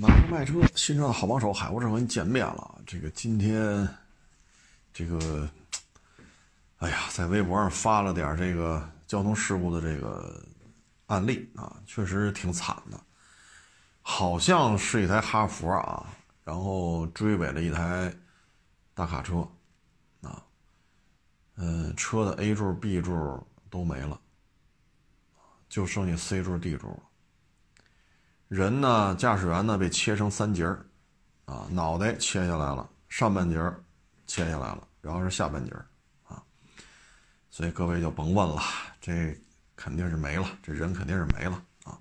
买车卖车，新车的好帮手，海沃智文见面了。这个今天，这个，哎呀，在微博上发了点这个交通事故的这个案例啊，确实挺惨的。好像是一台哈弗啊，然后追尾了一台大卡车啊，嗯，车的 A 柱、B 柱都没了，就剩下 C 柱、D 柱了。人呢？驾驶员呢？被切成三节儿，啊，脑袋切下来了，上半截儿切下来了，然后是下半截儿，啊，所以各位就甭问了，这肯定是没了，这人肯定是没了啊。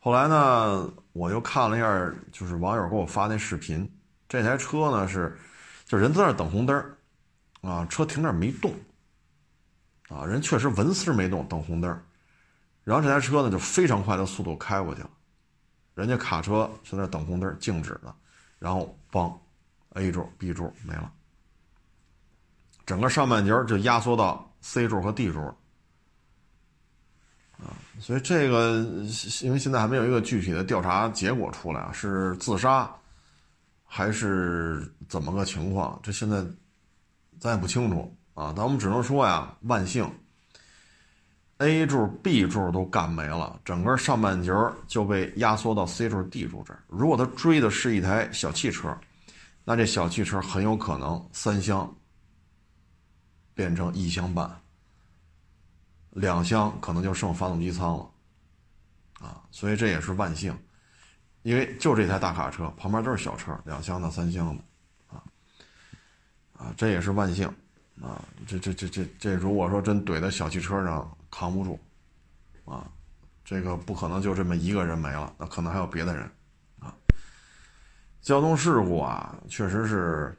后来呢，我又看了一下，就是网友给我发那视频，这台车呢是，就人在那等红灯儿，啊，车停那儿没动，啊，人确实纹丝没动，等红灯儿，然后这台车呢就非常快的速度开过去了。人家卡车在那等红灯，静止的，然后嘣，A 柱、B 柱没了，整个上半截就压缩到 C 柱和 D 柱了，啊，所以这个因为现在还没有一个具体的调查结果出来啊，是自杀还是怎么个情况？这现在咱也不清楚啊，但我们只能说呀，万幸。A 柱、B 柱都干没了，整个上半截就被压缩到 C 柱、D 柱这儿。如果他追的是一台小汽车，那这小汽车很有可能三厢变成一厢半，两厢可能就剩发动机舱了，啊，所以这也是万幸，因为就这台大卡车旁边都是小车，两厢的、三厢的，啊，啊，这也是万幸，啊，这这这这这如果说真怼在小汽车上。扛不住，啊，这个不可能就这么一个人没了，那可能还有别的人，啊，交通事故啊，确实是，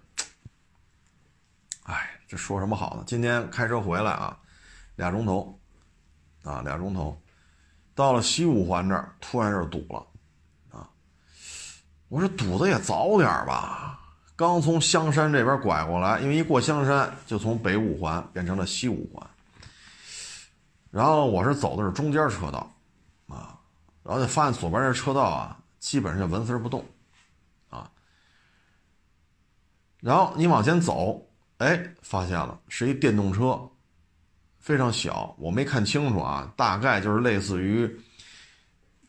哎，这说什么好呢？今天开车回来啊，俩钟头，啊，俩钟头，到了西五环这儿，突然就堵了，啊，我说堵的也早点吧，刚从香山这边拐过来，因为一过香山就从北五环变成了西五环。然后我是走的是中间车道，啊，然后就发现左边这车道啊，基本上就纹丝不动，啊，然后你往前走，哎，发现了是一电动车，非常小，我没看清楚啊，大概就是类似于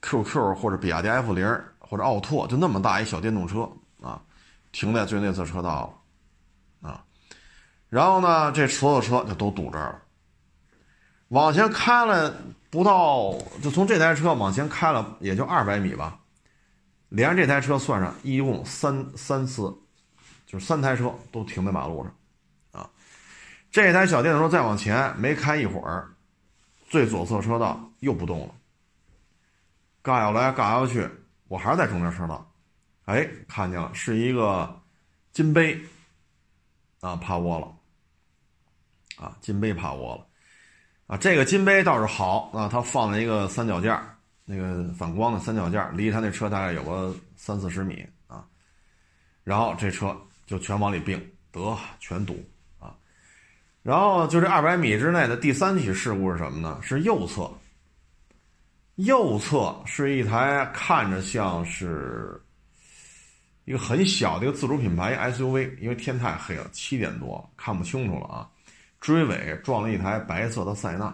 QQ 或者比亚迪 F 零或者奥拓，就那么大一小电动车啊，停在最内侧车道了，啊，然后呢，这所有车就都堵这儿了。往前开了不到，就从这台车往前开了也就二百米吧，连这台车算上，一共三三次，就是三台车都停在马路上，啊，这台小电动车再往前没开一会儿，最左侧车道又不动了，嘎要来嘎要去，我还是在中间车道，哎，看见了，是一个金杯，啊，趴窝了，啊，金杯趴窝了。啊，这个金杯倒是好啊，它放了一个三脚架，那个反光的三脚架，离他那车大概有个三四十米啊。然后这车就全往里并，得全堵啊。然后就这二百米之内的第三起事故是什么呢？是右侧，右侧是一台看着像是一个很小的一个自主品牌 SUV，因为天太黑了，七点多看不清楚了啊。追尾撞了一台白色的塞纳，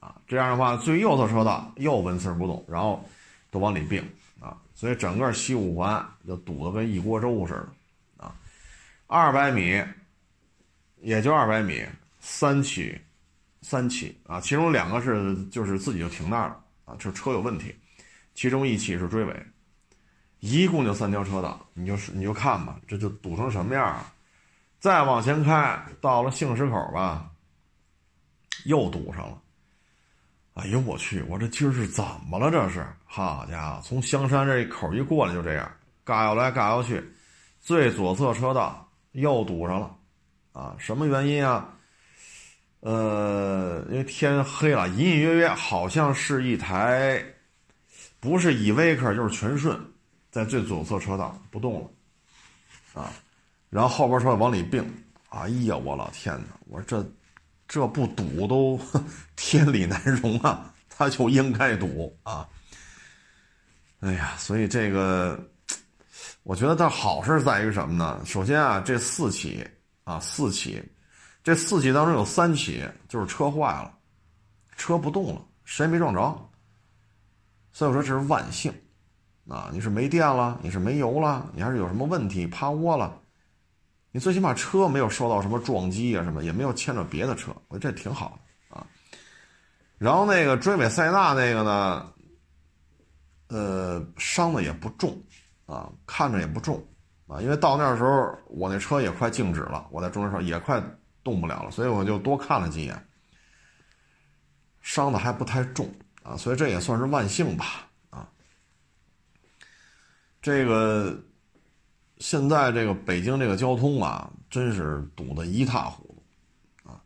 啊，这样的话最右侧车道又纹丝不动，然后都往里并啊，所以整个西五环就堵得跟一锅粥似的，啊，二百米，也就二百米，三起，三起啊，其中两个是就是自己就停那儿了啊，这车有问题，其中一起是追尾，一共就三条车道，你就是你就看吧，这就堵成什么样啊？再往前开，到了杏石口吧，又堵上了。哎呦我去！我这今儿是怎么了？这是，好家伙，从香山这一口一过来就这样，嘎要来嘎要去，最左侧车道又堵上了。啊，什么原因啊？呃，因为天黑了，隐隐约约好像是一台，不是依维柯就是全顺，在最左侧车道不动了。啊。然后后边车往里并，哎呀，我老天哪！我说这这不堵都天理难容啊，他就应该堵啊！哎呀，所以这个，我觉得它好事在于什么呢？首先啊，这四起啊，四起，这四起当中有三起就是车坏了，车不动了，谁也没撞着。所以我说这是万幸，啊，你是没电了，你是没油了，你还是有什么问题趴窝了，你最起码车没有受到什么撞击啊，什么也没有牵着别的车，我觉得这挺好的啊。然后那个追尾塞纳那个呢？呃，伤的也不重，啊，看着也不重，啊，因为到那时候我那车也快静止了，我在中间车也快动不了了，所以我就多看了几眼，伤的还不太重，啊，所以这也算是万幸吧，啊，这个现在这个北京这个交通啊，真是堵得一塌糊涂，啊，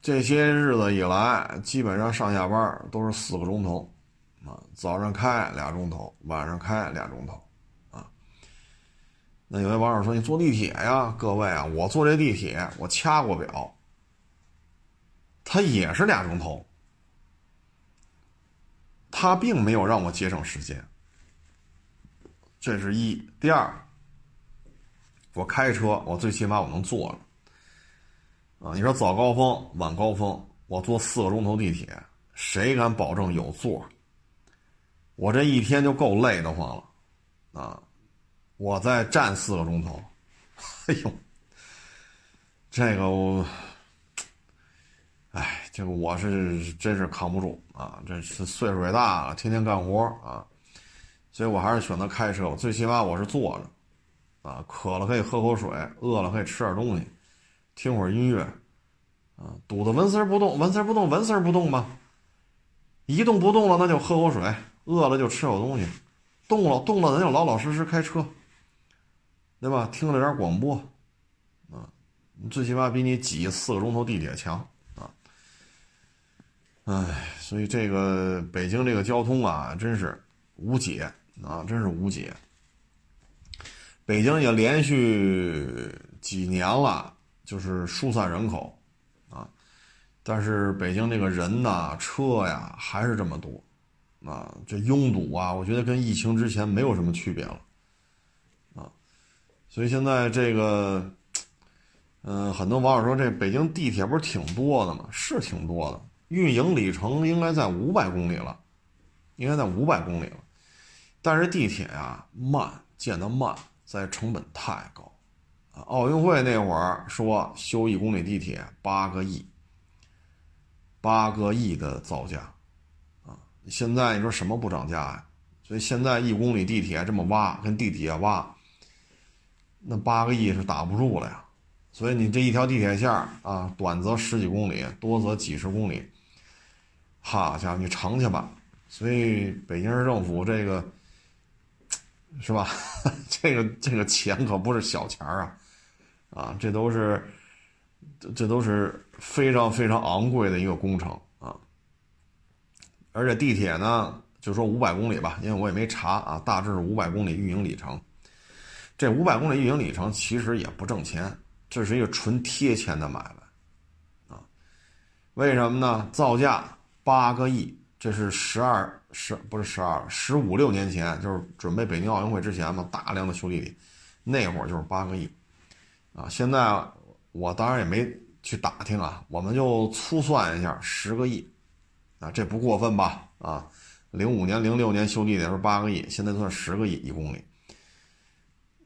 这些日子以来，基本上上下班都是四个钟头。啊，早上开俩钟头，晚上开俩钟头，啊，那有位网友说：“你坐地铁呀？”各位啊，我坐这地铁，我掐过表，它也是俩钟头，它并没有让我节省时间。这是一，第二，我开车，我最起码我能坐着，啊，你说早高峰、晚高峰，我坐四个钟头地铁，谁敢保证有座？我这一天就够累得慌了，啊！我再站四个钟头，哎呦，这个我，哎，这个我是真是扛不住啊！这是岁数也大了，天天干活啊，所以我还是选择开车。我最起码我是坐着，啊，渴了可以喝口水，饿了可以吃点东西，听会儿音乐，啊，堵得纹丝不动，纹丝不动，纹丝不动吧，一动不动了，那就喝口水。饿了就吃口东西，动了动了咱就老老实实开车，对吧？听了点广播，啊，最起码比你挤四个钟头地铁强啊！哎，所以这个北京这个交通啊，真是无解啊，真是无解。北京也连续几年了，就是疏散人口啊，但是北京这个人呐、车呀，还是这么多。啊，这拥堵啊，我觉得跟疫情之前没有什么区别了，啊，所以现在这个，嗯，很多网友说这北京地铁不是挺多的吗？是挺多的，运营里程应该在五百公里了，应该在五百公里了，但是地铁呀慢，建的慢，在成本太高，啊，奥运会那会儿说修一公里地铁八个亿，八个亿的造价。啊现在你说什么不涨价呀？所以现在一公里地铁这么挖，跟地铁挖，那八个亿是打不住了呀。所以你这一条地铁线啊，短则十几公里，多则几十公里，好家伙，你乘去吧。所以北京市政府这个是吧？这个这个钱可不是小钱儿啊，啊，这都是这都是非常非常昂贵的一个工程啊。而且地铁呢，就说五百公里吧，因为我也没查啊，大致是五百公里运营里程。这五百公里运营里程其实也不挣钱，这是一个纯贴钱的买卖，啊，为什么呢？造价八个亿，这是十二十不是十二十五六年前，就是准备北京奥运会之前嘛，大量的修地铁，那会儿就是八个亿，啊，现在我当然也没去打听啊，我们就粗算一下，十个亿。啊，这不过分吧？啊，零五年、零六年修地铁时候八个亿，现在算十个亿一公里，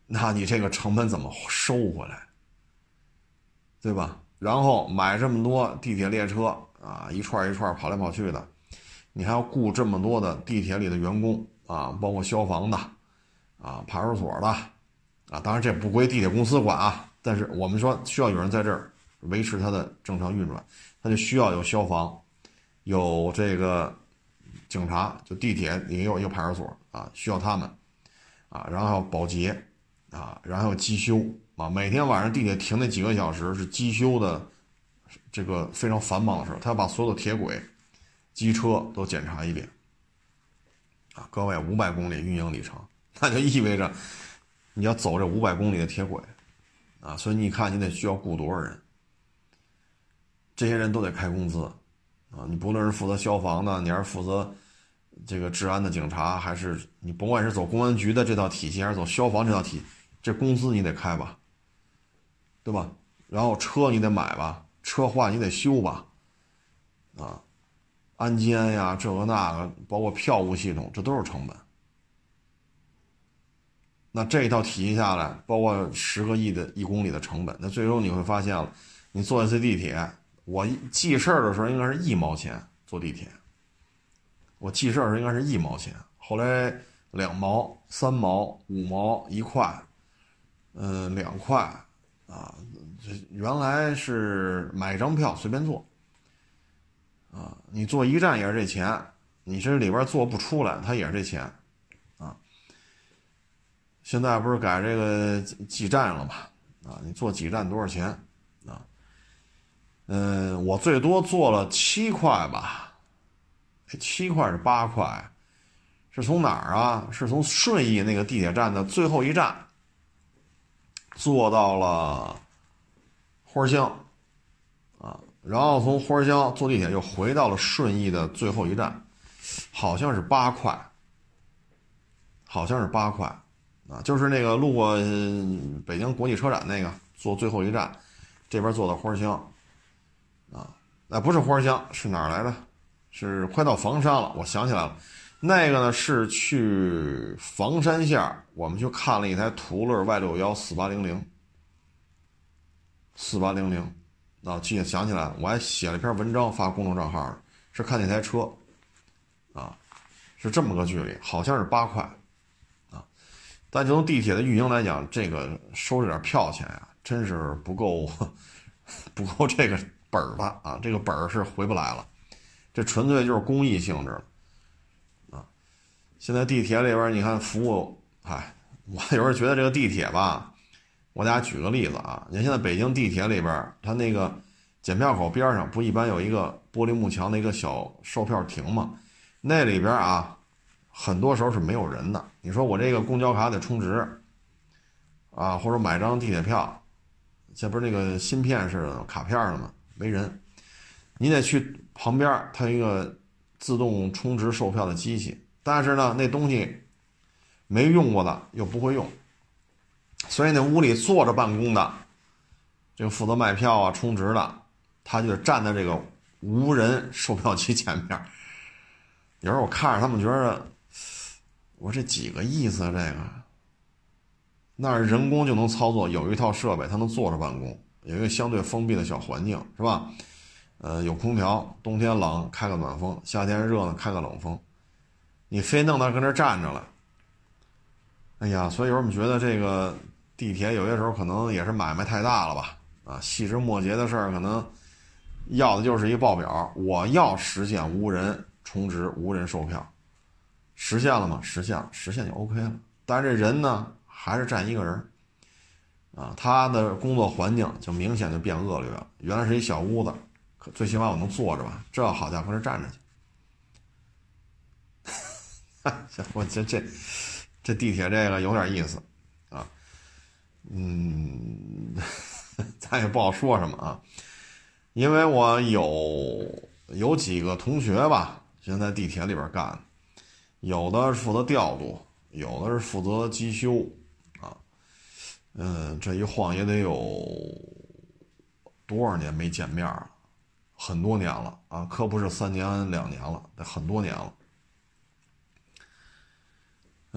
那你这个成本怎么收回来？对吧？然后买这么多地铁列车啊，一串一串跑来跑去的，你还要雇这么多的地铁里的员工啊，包括消防的，啊，派出所的，啊，当然这不归地铁公司管啊，但是我们说需要有人在这儿维持它的正常运转，它就需要有消防。有这个警察，就地铁也有一个派出所啊，需要他们啊，然后还有保洁啊，然后机修啊，每天晚上地铁停那几个小时是机修的这个非常繁忙的时候，他要把所有的铁轨、机车都检查一遍啊。各位，五百公里运营里程，那就意味着你要走这五百公里的铁轨啊，所以你看你得需要雇多少人，这些人都得开工资。啊，你不论是负责消防的，你还是负责这个治安的警察，还是你甭管是走公安局的这套体系，还是走消防这套体，这工资你得开吧，对吧？然后车你得买吧，车坏你得修吧，啊，安监呀，这个那个，包括票务系统，这都是成本。那这一套体系下来，包括十个亿的一公里的成本，那最终你会发现了，你坐一次地铁，我记事儿的时候应该是一毛钱坐地铁，我记事儿应该是一毛钱，后来两毛、三毛、五毛、一块，嗯，两块，啊，原来是买一张票随便坐，啊，你坐一站也是这钱，你这里边坐不出来，它也是这钱。啊现在不是改这个几站了吗？啊，你坐几站多少钱？啊，嗯，我最多坐了七块吧，七块是八块，是从哪儿啊？是从顺义那个地铁站的最后一站，坐到了花乡，然后从花乡坐地铁又回到了顺义的最后一站，好像是八块，好像是八块。啊，就是那个路过北京国际车展那个，坐最后一站，这边坐到花乡，啊，那不是花乡，是哪儿来的？是快到房山了。我想起来了，那个呢是去房山线，我们去看了一台途乐 Y 六幺四八零零，四八零零，啊，记想起来了，我还写了一篇文章发公众账号，是看那台车，啊，是这么个距离，好像是八块。啊但就从地铁的运营来讲，这个收这点票钱呀，真是不够，不够这个本儿的啊！这个本儿是回不来了，这纯粹就是公益性质啊！现在地铁里边，你看服务，哎，我有时候觉得这个地铁吧，我给大家举个例子啊，你看现在北京地铁里边，它那个检票口边上不一般有一个玻璃幕墙的一个小售票亭吗？那里边啊。很多时候是没有人的。你说我这个公交卡得充值，啊，或者买张地铁票，这不是那个芯片似的卡片了吗？没人，你得去旁边，它一个自动充值售票的机器。但是呢，那东西没用过的又不会用，所以那屋里坐着办公的，这个负责卖票啊、充值的，他就站在这个无人售票机前面。有时候我看着他们觉得。我这几个意思？这个，那人工就能操作，有一套设备，它能坐着办公，有一个相对封闭的小环境，是吧？呃，有空调，冬天冷开个暖风，夏天热呢开个冷风。你非弄到跟这站着了，哎呀，所以有时候我们觉得这个地铁有些时候可能也是买卖太大了吧？啊，细枝末节的事儿可能要的就是一报表，我要实现无人充值、无人售票。实现了吗？实现了，实现就 OK 了。但是这人呢，还是站一个人啊，他的工作环境就明显就变恶劣了。原来是一小屋子，可最起码我能坐着吧？这好家伙，这站着去。我这这这地铁这个有点意思。嗯，咱也不好说什么啊，因为我有有几个同学吧，现在地铁里边干。有的是负责调度，有的是负责机修，啊，嗯，这一晃也得有多少年没见面了，很多年了啊，可不是三年两年了，得很多年了。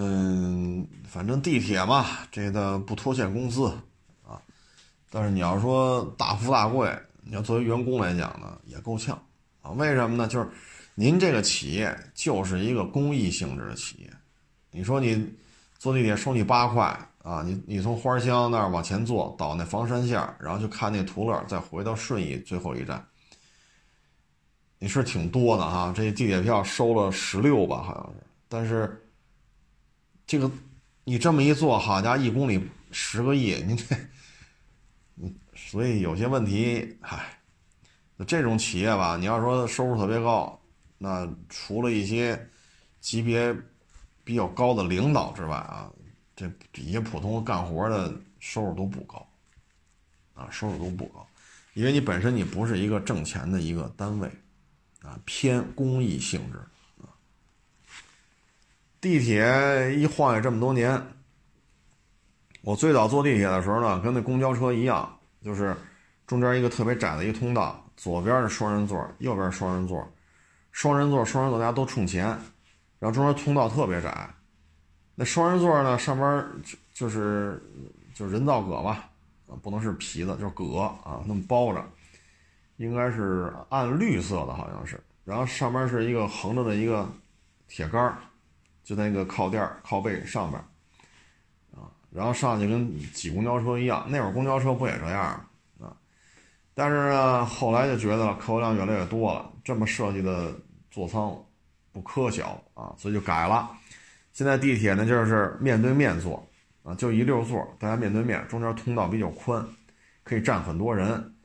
嗯，反正地铁嘛，这个不拖欠工资啊，但是你要说大富大贵，你要作为员工来讲呢，也够呛啊。为什么呢？就是。您这个企业就是一个公益性质的企业，你说你坐地铁收你八块啊，你你从花乡那儿往前坐到那房山线，然后就看那图乐，再回到顺义最后一站，你是挺多的哈。这地铁票收了十六吧，好像是，但是这个你这么一做，好家伙，一公里十个亿，您这，所以有些问题，嗨，这种企业吧，你要说收入特别高。那除了一些级别比较高的领导之外啊，这底下普通干活的收入都不高，啊，收入都不高，因为你本身你不是一个挣钱的一个单位，啊，偏公益性质，地铁一晃悠这么多年，我最早坐地铁的时候呢，跟那公交车一样，就是中间一个特别窄的一个通道，左边是双人座，右边是双人座，双人座双人座大家都冲前，然后中间通道特别窄。那双人座呢，上边就就是就是人造革吧，不能是皮子，就是革啊，那么包着，应该是暗绿色的，好像是。然后上边是一个横着的一个铁杆就在那个靠垫靠背上边，啊，然后上去跟挤公交车一样。那会儿公交车不也这样吗啊？但是呢，后来就觉得客流量越来越多了，这么设计的座舱不科学啊，所以就改了。现在地铁呢，就是面对面坐，啊，就一溜座，大家面对面，中间通道比较宽，可以站很多人。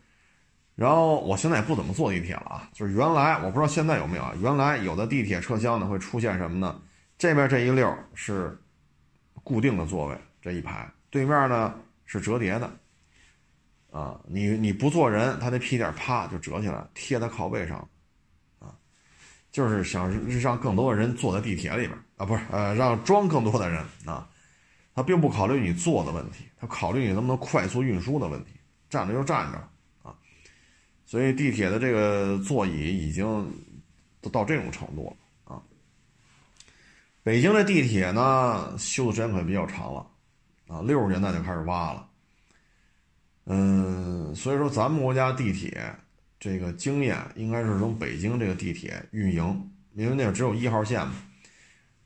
然后我现在也不怎么坐地铁了啊，就是原来我不知道现在有没有啊，原来有的地铁车厢呢会出现什么呢？这边这一溜是固定的座位，这一排，对面呢是折叠的，啊，你你不坐人，它那屁垫啪就折起来，贴在靠背上。啊就是想让更多的人坐在地铁里边啊，不是呃，让装更多的人啊，他并不考虑你坐的问题，他考虑你能不能快速运输的问题，站着就站着啊，所以地铁的这个座椅已经都到这种程度了。北京的地铁呢，修的时间可比较长了啊，六十年代就开始挖了，嗯，所以说咱们国家地铁。这个经验应该是从北京这个地铁运营，因为那只有一号线嘛，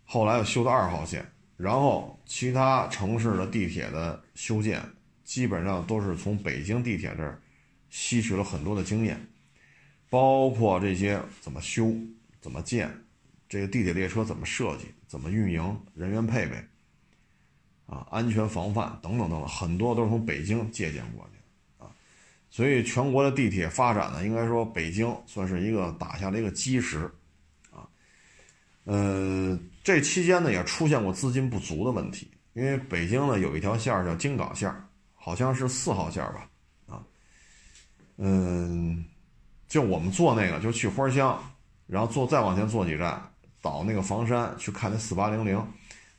后来又修到二号线，然后其他城市的地铁的修建基本上都是从北京地铁这儿吸取了很多的经验，包括这些怎么修、怎么建，这个地铁列车怎么设计、怎么运营、人员配备，啊，安全防范等等等等，很多都是从北京借鉴过去的。所以，全国的地铁发展呢，应该说北京算是一个打下了一个基石，啊，呃，这期间呢也出现过资金不足的问题，因为北京呢有一条线叫京港线，好像是四号线吧，啊，嗯，就我们坐那个就去花乡，然后坐再往前坐几站，到那个房山去看那四八零零，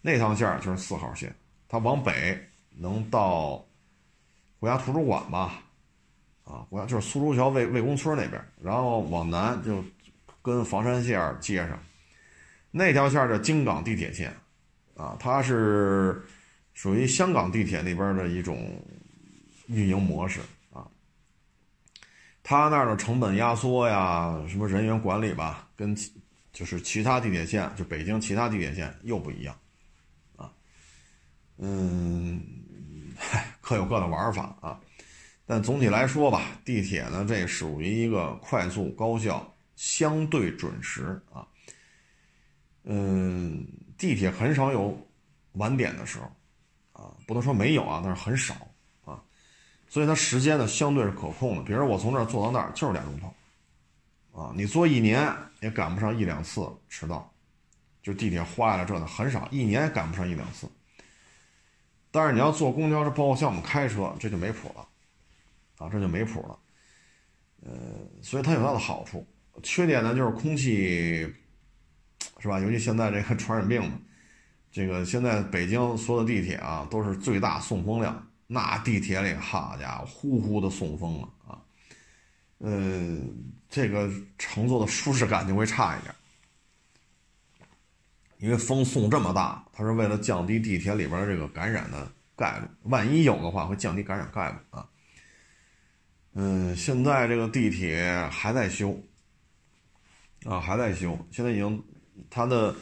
那趟线就是四号线，它往北能到国家图书馆吧。啊，国家就是苏州桥魏魏公村那边，然后往南就跟房山线接上，那条线叫京港地铁线，啊，它是属于香港地铁那边的一种运营模式啊。它那儿的成本压缩呀，什么人员管理吧，跟就是其他地铁线，就北京其他地铁线又不一样，啊，嗯，各有各的玩法啊。但总体来说吧，地铁呢，这属于一个快速、高效、相对准时啊。嗯，地铁很少有晚点的时候啊，不能说没有啊，但是很少啊。所以它时间呢，相对是可控的。比如我从这儿坐到那儿就是俩钟头啊，你坐一年也赶不上一两次迟到，就地铁坏了这的很少，一年也赶不上一两次。但是你要坐公交车，包括像我们开车，这就没谱了。啊，这就没谱了，呃，所以它有它的好处，缺点呢就是空气，是吧？尤其现在这个传染病嘛，这个现在北京所有的地铁啊都是最大送风量，那地铁里好家伙，呼呼的送风了啊，嗯，这个乘坐的舒适感就会差一点，因为风送这么大，它是为了降低地铁里边这个感染的概率，万一有的话会降低感染概率啊。嗯，现在这个地铁还在修，啊，还在修。现在已经，它的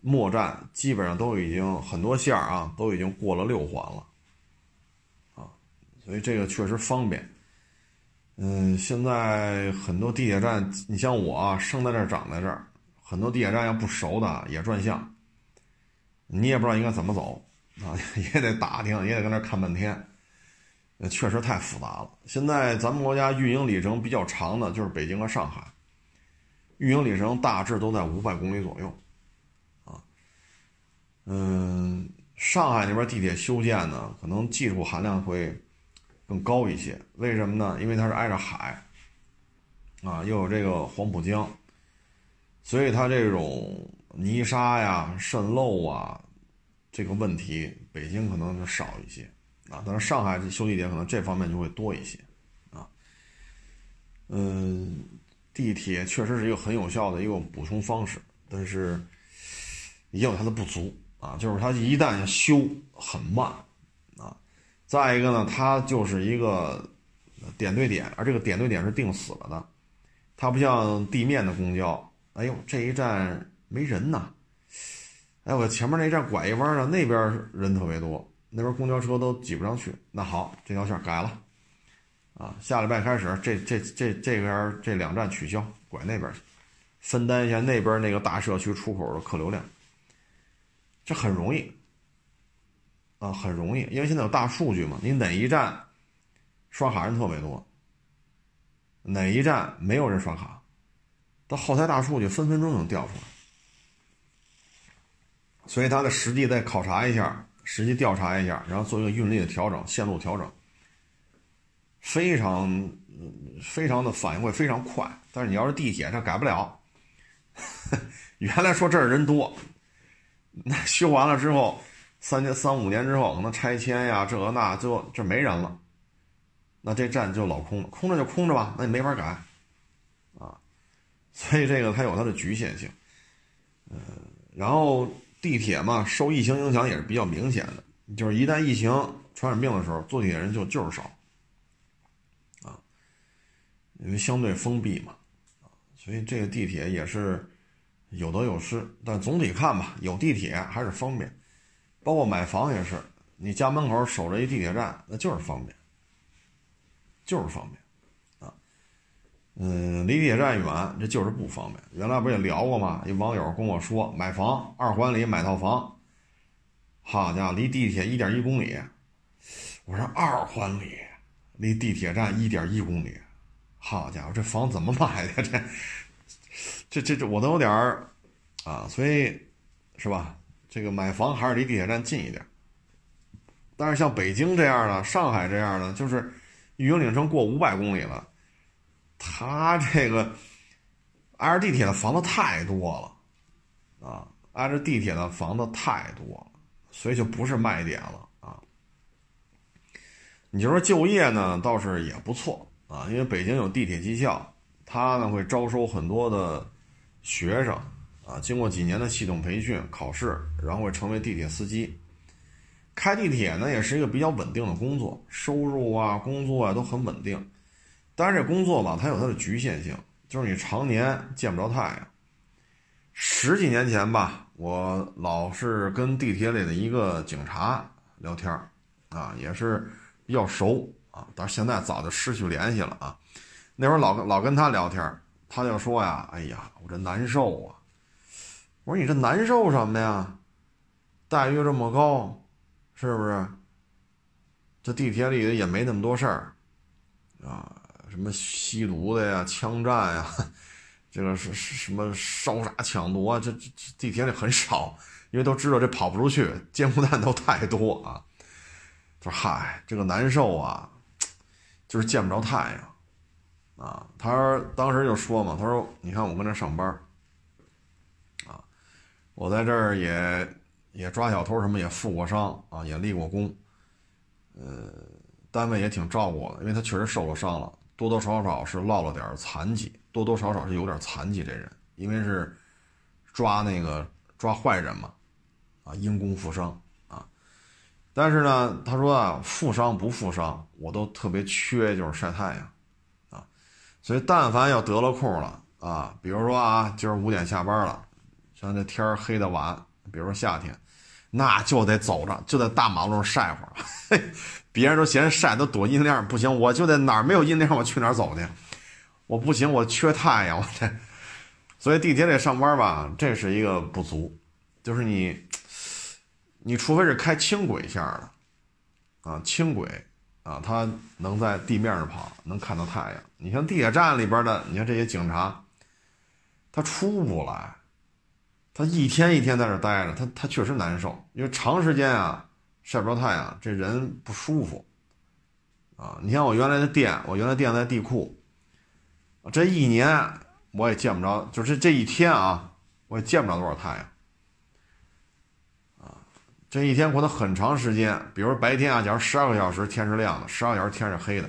末站基本上都已经很多线啊，都已经过了六环了，啊，所以这个确实方便。嗯，现在很多地铁站，你像我啊，生在这儿长在这儿，很多地铁站要不熟的也转向，你也不知道应该怎么走啊，也得打听，也得跟那看半天。确实太复杂了。现在咱们国家运营里程比较长的就是北京和上海，运营里程大致都在五百公里左右，啊，嗯，上海那边地铁修建呢，可能技术含量会更高一些。为什么呢？因为它是挨着海，啊，又有这个黄浦江，所以它这种泥沙呀、渗漏啊，这个问题北京可能就少一些啊，但是上海修地铁可能这方面就会多一些啊。嗯，地铁确实是一个很有效的一个补充方式，但是也有它的不足啊，就是它一旦修很慢。再一个呢，它就是一个点对点，而这个点对点是定死了的，它不像地面的公交。哎呦，这一站没人呐！哎，我前面那站拐一弯呢，那边人特别多，那边公交车都挤不上去。那好，这条线改了，啊，下礼拜开始，这这这这边这两站取消，拐那边去，分担一下那边那个大社区出口的客流量。这很容易，啊，很容易，因为现在有大数据嘛，你哪一站刷卡人特别多，哪一站没有人刷卡。到后台大数据分分钟能调出来，所以他的实际再考察一下，实际调查一下，然后做一个运力的调整、线路调整，非常非常的反应会非常快。但是你要是地铁，它改不了。原来说这儿人多，那修完了之后，三年、三五年之后，可能拆迁呀，这那，最后这没人了，那这站就老空了，空着就空着吧，那你没法改。啊所以这个它有它的局限性，呃，然后地铁嘛，受疫情影响也是比较明显的，就是一旦疫情传染病的时候，坐地铁人就就是少，啊，因为相对封闭嘛，所以这个地铁也是有得有失，但总体看吧，有地铁还是方便，包括买房也是，你家门口守着一地铁站，那就是方便，就是方便。啊嗯，离地铁站远，这就是不方便。原来不也聊过吗？一网友跟我说，买房二环里买套房，好家伙，离地铁一点一公里。我说二环里离地铁站一点一公里，好家伙，这房怎么买的？这 这这这我都有点儿啊，所以是吧？这个买房还是离地铁站近一点。但是像北京这样的，上海这样的，就是玉英岭城过五百公里了。他这个挨着地铁的房子太多了，啊，挨着地铁的房子太多了，所以就不是卖点了啊。你就说就业呢，倒是也不错啊，因为北京有地铁技校，他呢会招收很多的学生啊，经过几年的系统培训考试，然后会成为地铁司机。开地铁呢也是一个比较稳定的工作，收入啊、工作啊都很稳定。但是这工作吧，它有它的局限性，就是你常年见不着太阳。十几年前吧，我老是跟地铁里的一个警察聊天啊，也是比较熟啊，但是现在早就失去联系了啊。那会儿老老跟他聊天，他就说呀：“哎呀，我这难受啊。”我说：“你这难受什么呀？待遇这么高，是不是？这地铁里也没那么多事儿啊。”什么吸毒的呀，枪战呀，这个是是什么烧杀抢夺啊？这这地铁里很少，因为都知道这跑不出去，监控站都太多啊。他说嗨，这个难受啊，就是见不着太阳啊。他说当时就说嘛，他说你看我跟这上班，我在这儿也也抓小偷什么也负过伤啊，也立过功，呃，单位也挺照顾我的，因为他确实受了伤了。多多少少是落了点残疾，多多少少是有点残疾。这人因为是抓那个抓坏人嘛，啊，因公负伤啊。但是呢，他说啊，负伤不负伤，我都特别缺就是晒太阳啊。所以但凡要得了空了啊，比如说啊，今儿五点下班了，像这天黑的晚，比如说夏天，那就得走着，就在大马路上晒会儿。别人都嫌晒都躲阴凉，不行，我就在哪儿没有阴凉，我去哪儿走去？我不行，我缺太阳，我这。所以地铁里上班吧，这是一个不足，就是你，你除非是开轻轨线的，啊，轻轨，啊，它能在地面上跑，能看到太阳。你像地铁站里边的，你看这些警察，他出不来，他一天一天在这待着，他他确实难受，因为长时间啊。晒不着太阳，这人不舒服，啊！你像我原来的店，我原来店在地库，这一年我也见不着，就是这一天啊，我也见不着多少太阳。啊，这一天可能很长时间，比如白天啊，假如十二个小时天是亮的，十二小时天是黑的，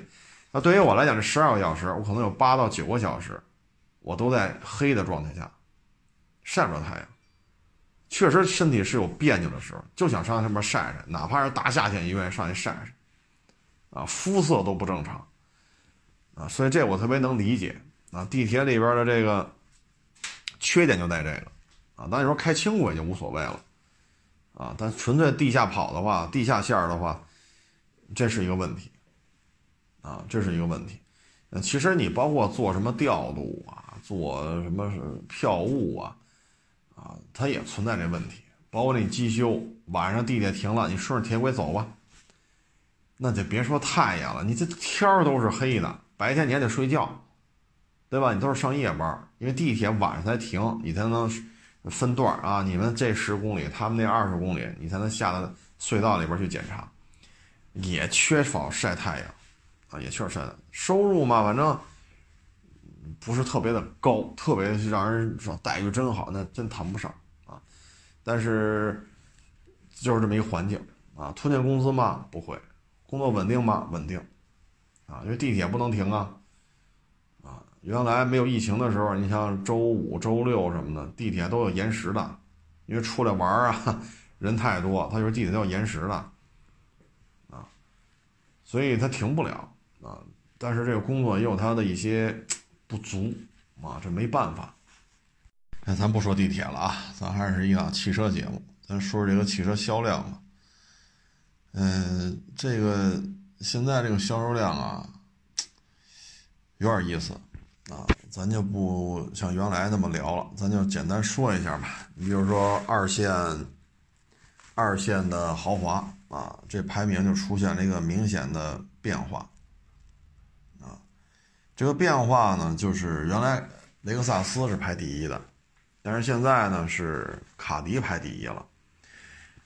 那对于我来讲，这十二个小时我可能有八到九个小时，我都在黑的状态下晒不着太阳。确实身体是有别扭的时候，就想上上面晒晒，哪怕是大夏天也愿意上去晒晒。啊，肤色都不正常，啊，所以这我特别能理解。啊，地铁里边的这个缺点就在这个，啊，但你说开轻轨就无所谓了，啊，但纯粹地下跑的话，地下线的话，这是一个问题，啊，这是一个问题。其实你包括做什么调度啊，做什么票务啊，啊，它也存在这问题。包括你机修，晚上地铁停了，你顺着铁轨走吧。那就别说太阳了，你这天儿都是黑的，白天你还得睡觉，对吧？你都是上夜班，因为地铁晚上才停，你才能分段啊。你们这十公里，他们那二十公里，你才能下到隧道里边去检查，也缺少晒太阳啊，也缺少晒。收入嘛，反正不是特别的高，特别让人说待遇真好，那真谈不上啊。但是就是这么一个环境啊，拖欠工资嘛，不会。工作稳定嘛？稳定，啊，因为地铁不能停啊，啊，原来没有疫情的时候，你像周五、周六什么的，地铁都有延时的，因为出来玩啊，人太多，它就是地铁都要延时的，啊，所以它停不了啊。但是这个工作也有它的一些不足啊，这没办法。那咱不说地铁了啊，咱还是一档汽车节目，咱说说这个汽车销量吧。嗯，这个现在这个销售量啊，有点意思啊，咱就不像原来那么聊了，咱就简单说一下吧。你比如说二线、二线的豪华啊，这排名就出现了一个明显的变化。这个变化呢，就是原来雷克萨斯是排第一的，但是现在呢是卡迪排第一了。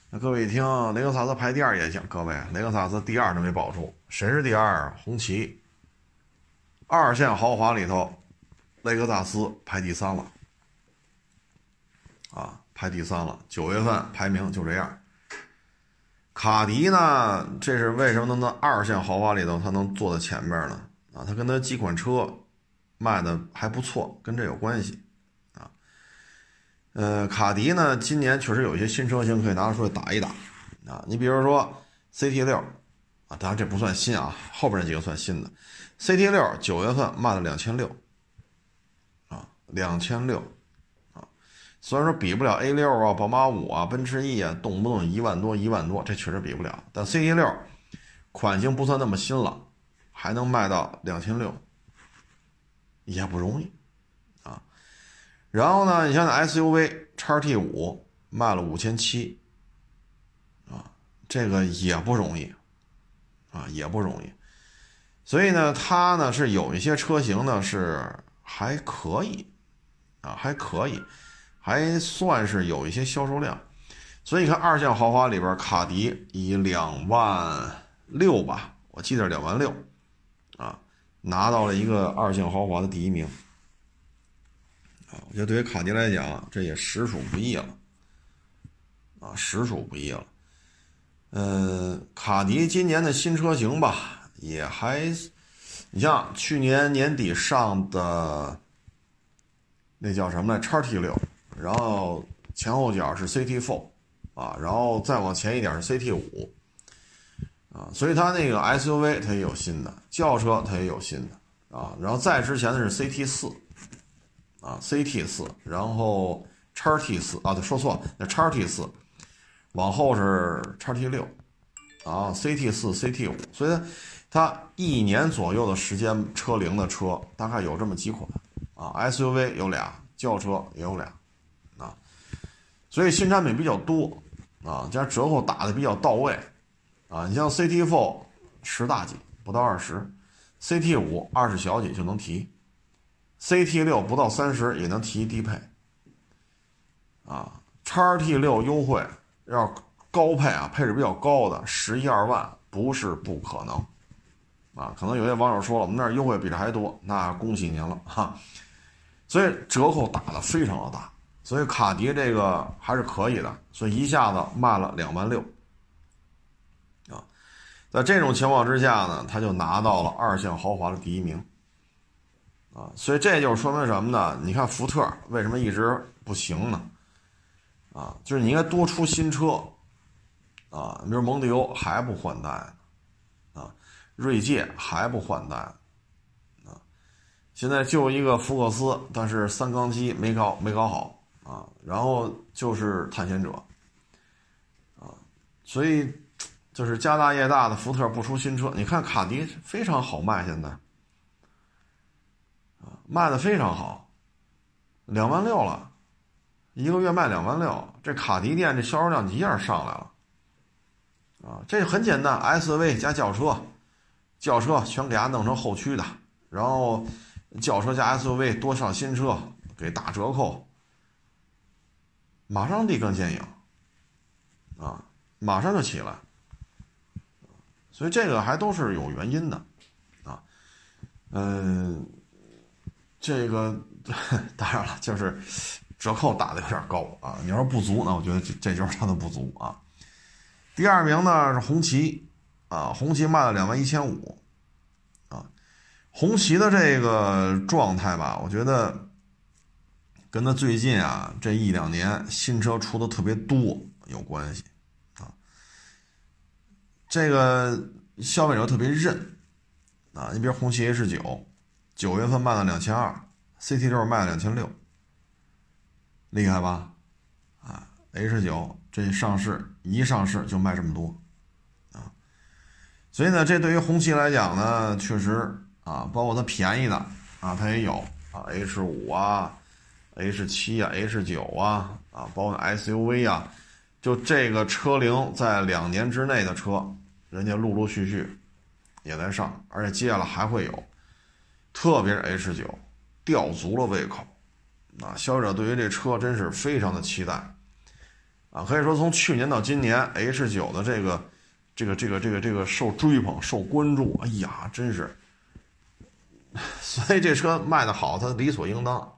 那各位一听，雷克萨斯排第二也行。各位，雷克萨斯第二都没保住，谁是第二？红旗。二线豪华里头，雷克萨斯排第三了。啊，排第三了。九月份排名就这样。卡迪呢？这是为什么能在二线豪华里头它能坐在前面呢？啊，它跟它几款车卖的还不错，跟这有关系啊。呃，卡迪呢，今年确实有一些新车型可以拿出来打一打，啊，你比如说 CT 六，啊，当然这不算新啊，后边那几个算新的，CT 六九月份卖了两千六，啊，两千六，啊，虽然说比不了 A 六啊、宝马五啊、奔驰 E 啊，动不动一万多、一万多，这确实比不了，但 CT 六款型不算那么新了，还能卖到两千六，也不容易。啊然后呢，你像那 SUV 叉 T 五卖了五千七，啊，这个也不容易，啊，也不容易。所以呢，它呢是有一些车型呢是还可以，啊，还可以，还算是有一些销售量。所以你看，二线豪华里边，卡迪以两万六吧，我记得两万六，啊，拿到了一个二线豪华的第一名啊。我觉得对于卡迪来讲，这也实属不易了，啊，实属不易了。嗯，卡迪今年的新车型吧，也还，你像去年年底上的那叫什么来，叉 T 六，然后前后脚是 CT Four，啊，然后再往前一点是 CT 五，啊，所以它那个 SUV 它也有新的，轿车它也有新的，啊，然后再之前的是 CT 四。啊，CT 四，然后叉 T 四啊，对，说错了，那叉 T 四，往后是叉 T 六，啊，CT 四，CT 五，所以它它一年左右的时间车龄的车大概有这么几款，啊，SUV 有俩，轿车也有俩，啊，所以新产品比较多，啊，加折扣打的比较到位，啊，你像 CT four 十大几不到二十，CT 五二十小几就能提。CT 六不到三十也能提低配，啊，叉 T 六优惠要高配啊，配置比较高的十一二万不是不可能，啊，可能有些网友说了，我们那儿优惠比这还多，那恭喜您了哈，所以折扣打的非常的大，所以卡迪这个还是可以的，所以一下子卖了两万六，在这种情况之下呢，他就拿到了二线豪华的第一名，啊，所以这就是说明什么呢？你看福特为什么一直不行呢？啊，就是你应该多出新车，啊，比如蒙迪欧还不换代，啊，锐界还不换代。啊现在就一个福克斯，但是三缸机没搞没搞好啊，然后就是探险者，啊，所以就是家大业大的福特不出新车，你看卡迪非常好卖，现在卖的非常好，两万六了，一个月卖两万六，这卡迪店这销售量一下上来了，啊，这很简单，SUV 加轿车，轿车全给它弄成后驱的，然后。轿车加 SUV 多上新车给打折扣，马上立竿见影，啊，马上就起来，所以这个还都是有原因的，啊，嗯，这个当然了，就是折扣打的有点高啊。你要说不足，那我觉得这就是它的不足啊。第二名呢是红旗，啊，红旗卖了两万一千五啊。红旗的这个状态吧，我觉得跟他最近啊这一两年新车出的特别多有关系。这个消费者特别认啊，你比如红旗 H 九，九月份卖了两千二，CT 六卖了两千六，厉害吧？啊，H 九这上市一上市就卖这么多啊，所以呢，这对于红旗来讲呢，确实。啊，包括它便宜的啊，它也有啊，H 五啊，H 七啊，H 九啊，啊，包括 SUV 啊，就这个车龄在两年之内的车，人家陆陆续续也在上，而且接下来还会有，特别是 H 九，吊足了胃口，啊，消费者对于这车真是非常的期待，啊，可以说从去年到今年，H 九的这个这个这个这个这个受追捧、受关注，哎呀，真是。所以这车卖的好，它理所应当。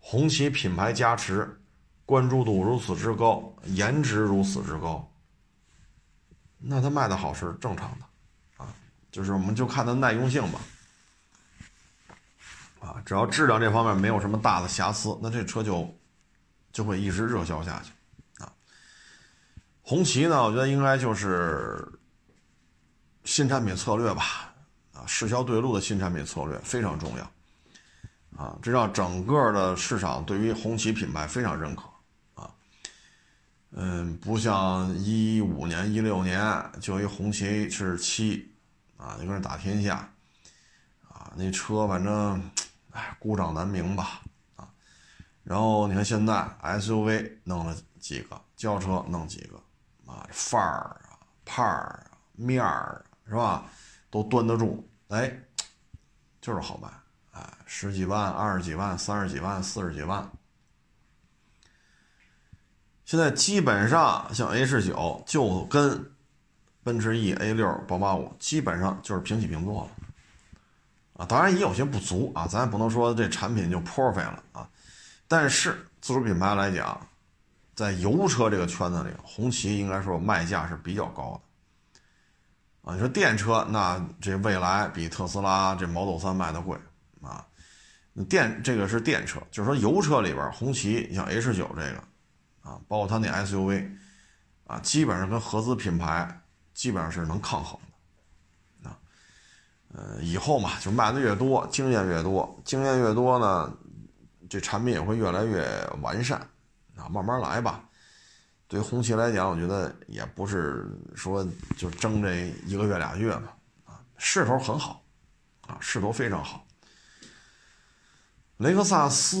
红旗品牌加持，关注度如此之高，颜值如此之高，那它卖的好是正常的，啊，就是我们就看它耐用性吧，啊，只要质量这方面没有什么大的瑕疵，那这车就就会一直热销下去，啊。红旗呢，我觉得应该就是新产品策略吧。啊，市销对路的新产品策略非常重要，啊，这让整个的市场对于红旗品牌非常认可，嗯，不像一五年、一六年就一红旗是七，啊，就跟那打天下，啊，那车反正，哎，孤掌难鸣吧，啊，然后你看现在 SUV 弄了几个，轿车弄几个，啊，范儿啊，派儿啊，面儿是吧？都端得住，哎，就是好卖，哎，十几万、二十几万、三十几万、四十几万。现在基本上像 H 九就跟奔驰 E、A 六、宝马五基本上就是平起平坐了，啊，当然也有些不足啊，咱也不能说这产品就破费了啊。但是自主品牌来讲，在油车这个圈子里，红旗应该说卖价是比较高的。啊，你说电车，那这未来比特斯拉这 Model 3卖的贵啊。电这个是电车，就是说油车里边，红旗像 H9 这个啊，包括它那 SUV 啊，基本上跟合资品牌基本上是能抗衡的啊。呃，以后嘛，就卖的越多，经验越多，经验越多呢，这产品也会越来越完善啊，慢慢来吧。对红旗来讲，我觉得也不是说就争这一个月俩月嘛，啊，势头很好，啊，势头非常好。雷克萨斯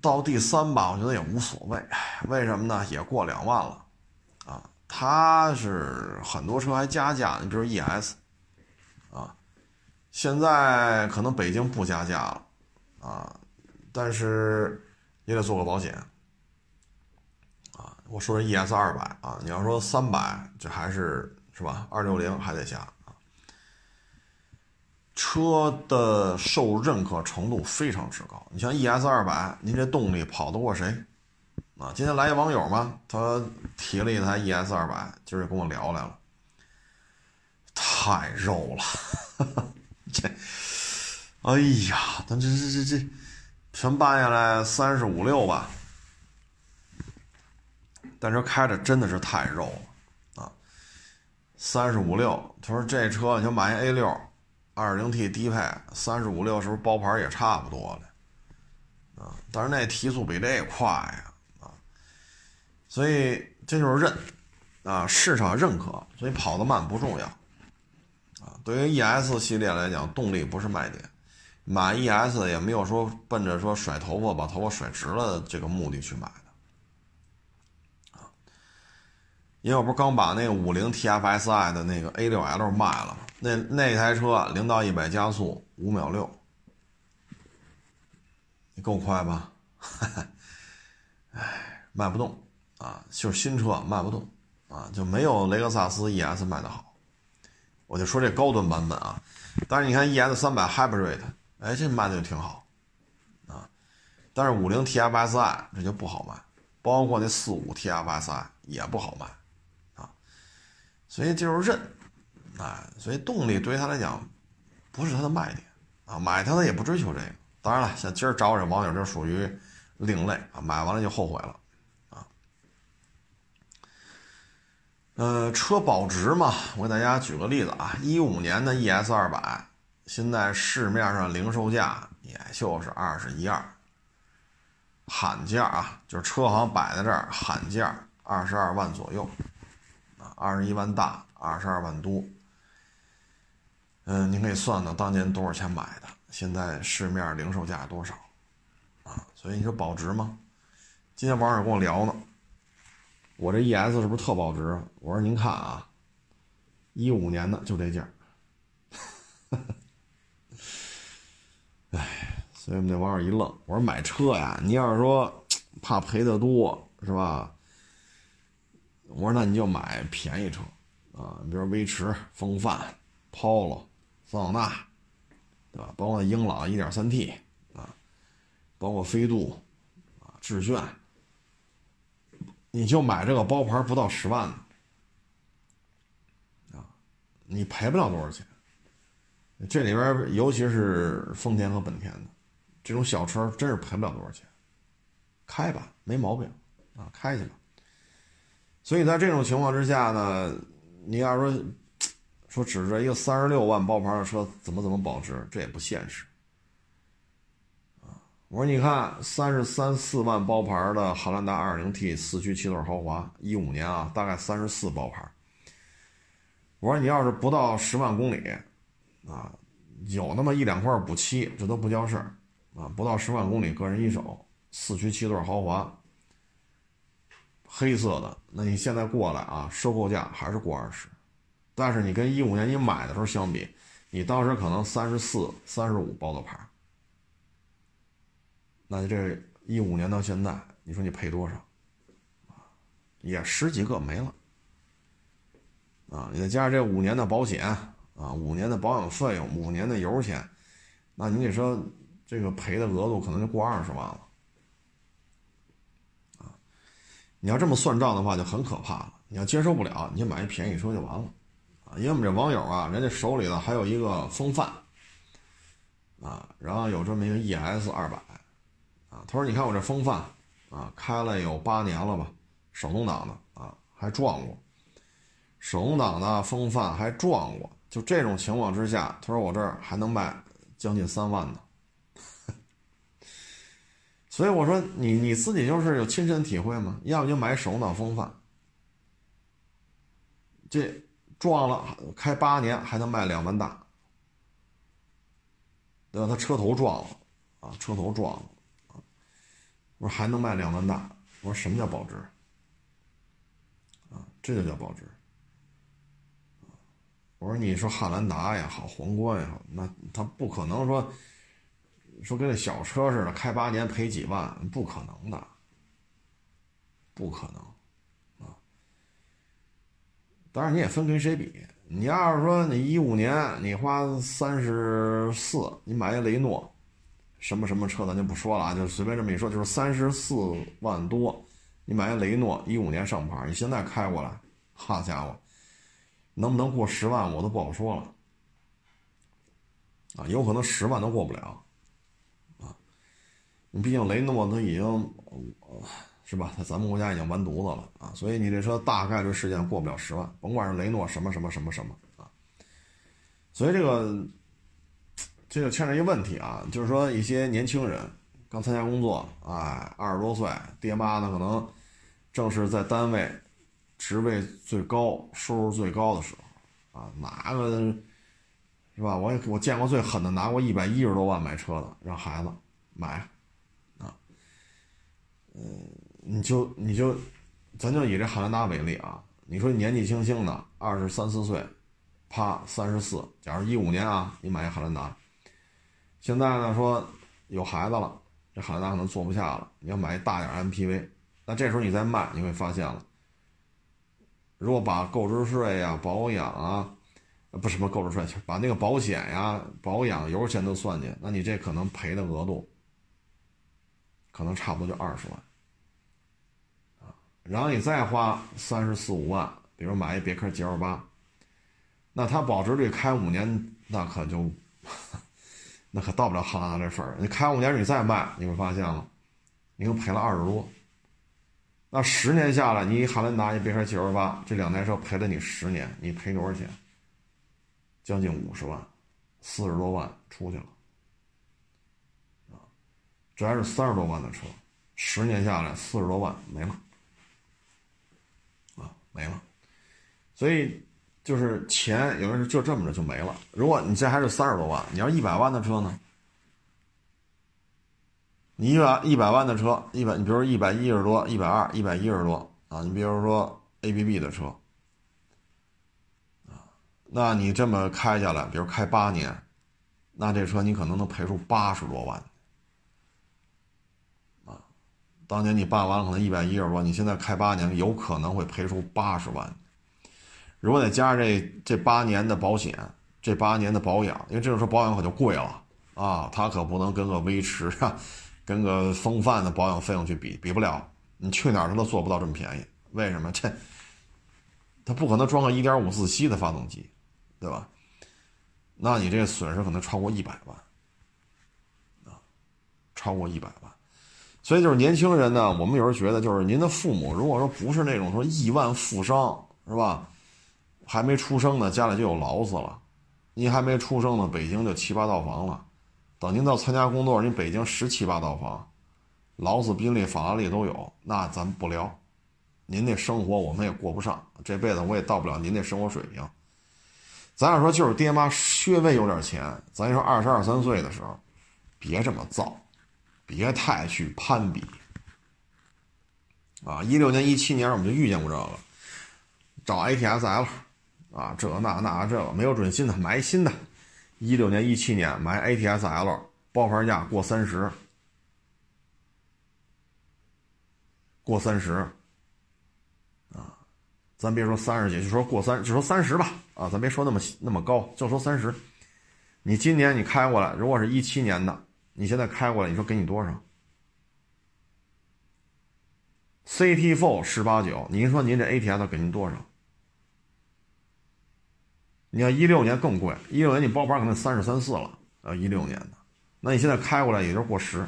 到第三吧，我觉得也无所谓，为什么呢？也过两万了，啊，它是很多车还加价，你比如 ES，啊，现在可能北京不加价了，啊，但是也得做个保险。啊我说的 ES 二百啊，你要说三百，这还是是吧？二六零还得加。车的受认可程度非常之高。你像 ES 二百，您这动力跑得过谁？啊，今天来一网友嘛，他提了一台 ES 二百，今儿跟我聊来了，太肉了，这，哎呀，他这这这这，全办下来三十五六吧，但这开着真的是太肉了啊，三十五六，他说这车你就买一 A 六。二零 T 低配三十五六是不是包牌也差不多了？啊，但是那提速比这快呀，啊，所以这就是认，啊，市场认可，所以跑得慢不重要，啊，对于 ES 系列来讲，动力不是卖点，买 ES 也没有说奔着说甩头发把头发甩直了这个目的去买的，啊，因为我不是刚把那个五菱 TFSI 的那个 A 六 L 卖了吗？那那台车零到一百加速五秒六，你够快吧？哎，卖不动啊，就是新车卖不动啊，就没有雷克萨斯 ES 卖的好。我就说这高端版本啊，但是你看 ES 三百 Hybrid，哎，这卖的就挺好啊。但是五菱 TFSI 这就不好卖，包括那四五 TFSI 也不好卖，所以就是认。啊，所以动力对于他来讲，不是他的卖点啊。买它的也不追求这个。当然了，像今儿找我这网友，这属于另类啊。买完了就后悔了啊。呃，车保值嘛，我给大家举个例子啊。一五年的 ES 二百，现在市面上零售价也就是二十一二，喊价啊，就是车行摆在这儿喊价二十二万左右，二十一万大，二十二万多。嗯，您可以算算当年多少钱买的，现在市面零售价多少，啊，所以你说保值吗？今天网友跟我聊呢，我这 ES 是不是特保值？我说您看啊，一五年的就这价，哎，所以我们那网友一愣，我说买车呀，你要是说 怕赔的多是吧？我说那你就买便宜车啊，比如威驰、风范、Polo。桑塔纳，对吧？包括英朗 1.3T 啊，包括飞度啊，致炫，你就买这个包牌不到十万的啊，你赔不了多少钱。这里边尤其是丰田和本田的这种小车，真是赔不了多少钱。开吧，没毛病啊，开去吧。所以在这种情况之下呢，你要说。说指着一个三十六万包牌的车怎么怎么保值，这也不现实啊！我说你看三十三四万包牌的汉兰达 2.0T 四驱七座豪华，一五年啊，大概三十四包牌。我说你要是不到十万公里啊，有那么一两块补漆，这都不叫事儿啊！不到十万公里，个人一手四驱七座豪华，黑色的，那你现在过来啊，收购价还是过二十。但是你跟一五年你买的时候相比，你当时可能三十四、三十五包的牌，那你这一五年到现在，你说你赔多少？也十几个没了。啊，你再加上这五年的保险啊，五年的保养费用，五年的油钱，那你得说这个赔的额度可能就过二十万了。啊，你要这么算账的话就很可怕了。你要接受不了，你就买一便宜车就完了。啊因为我们这网友啊，人家手里头还有一个风范，啊，然后有这么一个 ES 二百，啊，他说：“你看我这风范，啊，开了有八年了吧，手动挡的啊，还撞过，手动挡的风范还撞过，就这种情况之下，他说我这儿还能卖将近三万呢。所以我说你你自己就是有亲身体会吗？要不就买手脑风范，这。”撞了，开八年还能卖两万大，对吧？他车头撞了，啊，车头撞了，啊，我说还能卖两万大，我说什么叫保值？啊，这就叫保值。我说你说汉兰达也好，皇冠也好，那他不可能说，说跟那小车似的，开八年赔几万，不可能的，不可能。啊当然，你也分跟谁比。你要是说你一五年你花三十四，你买一雷诺，什么什么车咱就不说了啊，就随便这么一说，就是三十四万多，你买一雷诺一五年上牌，你现在开过来，好家伙，能不能过十万我都不好说了，啊，有可能十万都过不了，你毕竟雷诺它已经。是吧？他咱们国家已经完犊子了啊！所以你这车大概率事件过不了十万，甭管是雷诺什么什么什么什么啊。所以这个这就牵扯一个问题啊，就是说一些年轻人刚参加工作，哎，二十多岁，爹妈呢可能正是在单位职位最高、收入最高的时候啊，拿个是吧？我也我见过最狠的，拿过一百一十多万买车的，让孩子买，嗯。你就你就，咱就以这汉兰达为例啊，你说你年纪轻轻的二十三四岁，啪三十四，假如一五年啊，你买一汉兰达，现在呢说有孩子了，这汉兰达可能坐不下了，你要买一大点 MPV，那这时候你再卖，你会发现了，如果把购置税呀、保养啊，不什么购置税，把那个保险呀、保养、油钱都算进去，那你这可能赔的额度，可能差不多就二十万。啊然后你再花三十四五万，比如买一别克 GL 八，那它保值率开五年，那可就，那可到不了汉兰达这份儿。你开五年你再卖，你会发现了，你又赔了二十多。那十年下来，你一汉兰达一别克 GL 八，这两台车赔了你十年，你赔多少钱？将近五十万，四十多万出去了。这还是三十多万的车，十年下来四十多万没了。啊没了，所以就是钱有的时候就这么着就没了。如果你这还是三十多万，你要一百万的车呢？你一百一百万的车，一百你比如一百一十多、一百二、一百一十多啊，你比如说 A B B 的车啊，那你这么开下来，比如开八年，那这车你可能能赔出八十多万。当年你办完了可能一百一十多，你现在开八年，有可能会赔出八十万。如果再加上这这八年的保险，这八年的保养，因为这种车保养可就贵了啊，它可不能跟个威驰啊，跟个风范的保养费用去比，比不了。你去哪儿它都做不到这么便宜，为什么？这它不可能装个一点五自吸的发动机，对吧？那你这个损失可能超过一百万啊，超过一百万。所以就是年轻人呢，我们有时候觉得，就是您的父母如果说不是那种说亿万富商，是吧？还没出生呢，家里就有劳斯了；您还没出生呢，北京就七八套房了。等您到参加工作，您北京十七八套房，劳斯、宾利、法拉利都有，那咱不聊。您那生活我们也过不上，这辈子我也到不了您那生活水平。咱要说就是爹妈稍微有点钱，咱说二十二三岁的时候，别这么造。别太去攀比啊！一六年、一七年我们就遇见过这个，找 ATS-L 啊，这那那这个没有准新的，买新的。一六年、一七年买 ATS-L，包牌价过三十，过三十啊！咱别说三十几，就说过三，就说三十吧啊！咱别说那么那么高，就说三十。你今年你开过来，如果是一七年的。你现在开过来，你说给你多少？CT4 十八九，您说您这 ATS 给您多少？你看一六年更贵，一六年你包牌可能三十三四了，呃，一六年的，那你现在开过来也就是过十，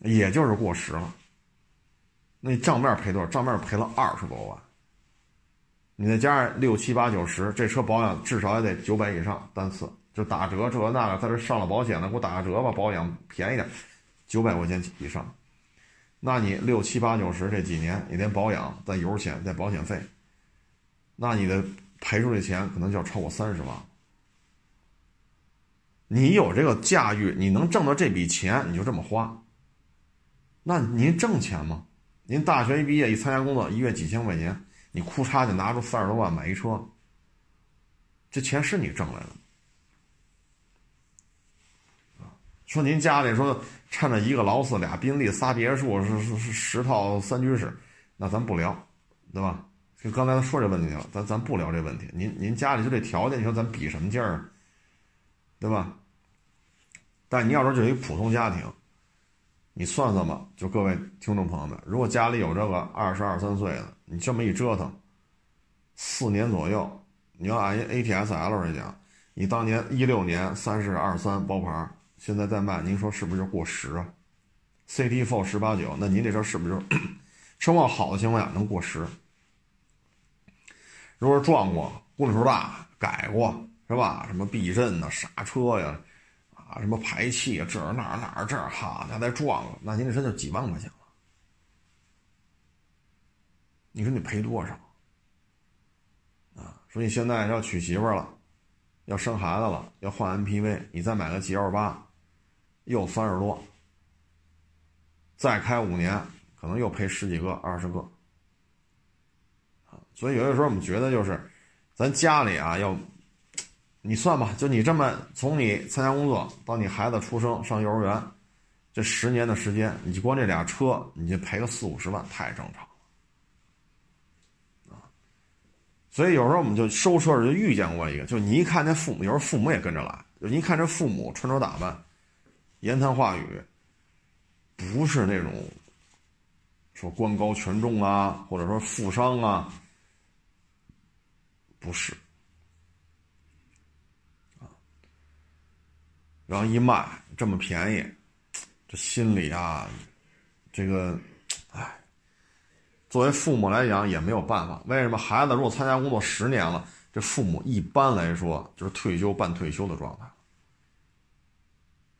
也就是过十了。那你账面赔多少？账面赔了二十多万。你再加上六七八九十，这车保养至少也得九百以上单次。就打折，这那个，在这上了保险了，给我打个折吧，保养便宜点，九百块钱以上。那你六七八九十这几年，你连保养、再油钱、再保险费，那你的赔出的钱可能就要超过三十万。你有这个驾驭，你能挣到这笔钱，你就这么花。那您挣钱吗？您大学一毕业，一参加工作，一月几千块钱，你哭嚓就拿出三十多万买一车，这钱是你挣来的？说您家里说趁着一个劳斯、俩宾利、仨别墅，是是是十套三居室，那咱不聊，对吧？就刚才说这问题了，咱咱不聊这问题。您您家里就这条件，你说咱比什么劲儿，对吧？但你要说就一普通家庭，你算算吧，就各位听众朋友们，如果家里有这个二十二三岁的，你这么一折腾，四年左右，你要按 A T S L 来讲，你当年一六年三十二三包牌，现在再卖，您说是不是就过时啊 ctfl 十八九，那您这车是不是就车况好的情况下能过时？如果撞过，公里数大，改过是吧？什么避震呐、刹车呀，啊，什么排气啊，这儿那儿那儿这儿哈，他再撞了，那您这车就几万块钱了。你说你赔多少？啊，说你现在要娶媳妇了，要生孩子了，要换 MPV，你再买个 G L 八，又三十多，再开五年，可能又赔十几个、二十个。所以有的时候我们觉得就是，咱家里啊要，你算吧，就你这么从你参加工作到你孩子出生上幼儿园，这十年的时间，你就光这俩车，你就赔个四五十万，太正常了，啊。所以有时候我们就收车时就遇见过一个，就你一看那父母，有时候父母也跟着来，就一看这父母穿着打扮，言谈话语，不是那种说官高权重啊，或者说富商啊。不是，啊，然后一卖这么便宜，这心里啊，这个，哎，作为父母来讲也没有办法。为什么孩子如果参加工作十年了，这父母一般来说就是退休半退休的状态。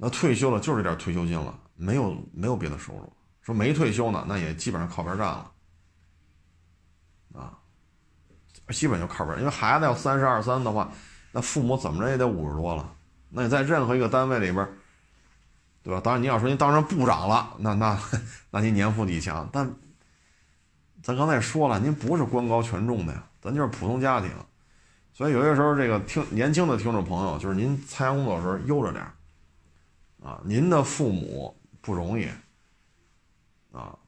那退休了就是这点退休金了，没有没有别的收入。说没退休呢，那也基本上靠边站了。啊基本就靠边，因为孩子要三十二三的话，那父母怎么着也得五十多了。那你在任何一个单位里边，对吧？当然你要说您当上部长了，那那那您年富力强。但咱刚才也说了，您不是官高权重的呀，咱就是普通家庭。所以有些时候，这个听年轻的听众朋友，就是您参加工作的时候悠着点啊。您的父母不容易啊。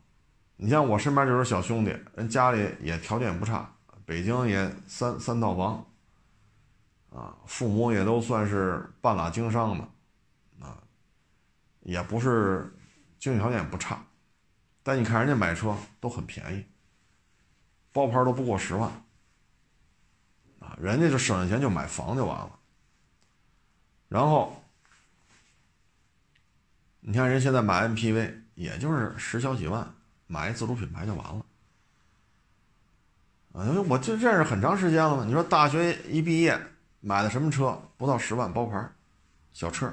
你像我身边就是小兄弟，人家里也条件不差。北京也三三套房，啊，父母也都算是半拉经商的，啊，也不是经济条件也不差，但你看人家买车都很便宜，包牌都不过十万，啊，人家就省下钱就买房就完了，然后你看人现在买 MPV 也就是十小几万，买一自主品牌就完了。啊，因为我就认识很长时间了嘛。你说大学一毕业买的什么车？不到十万包牌，小车，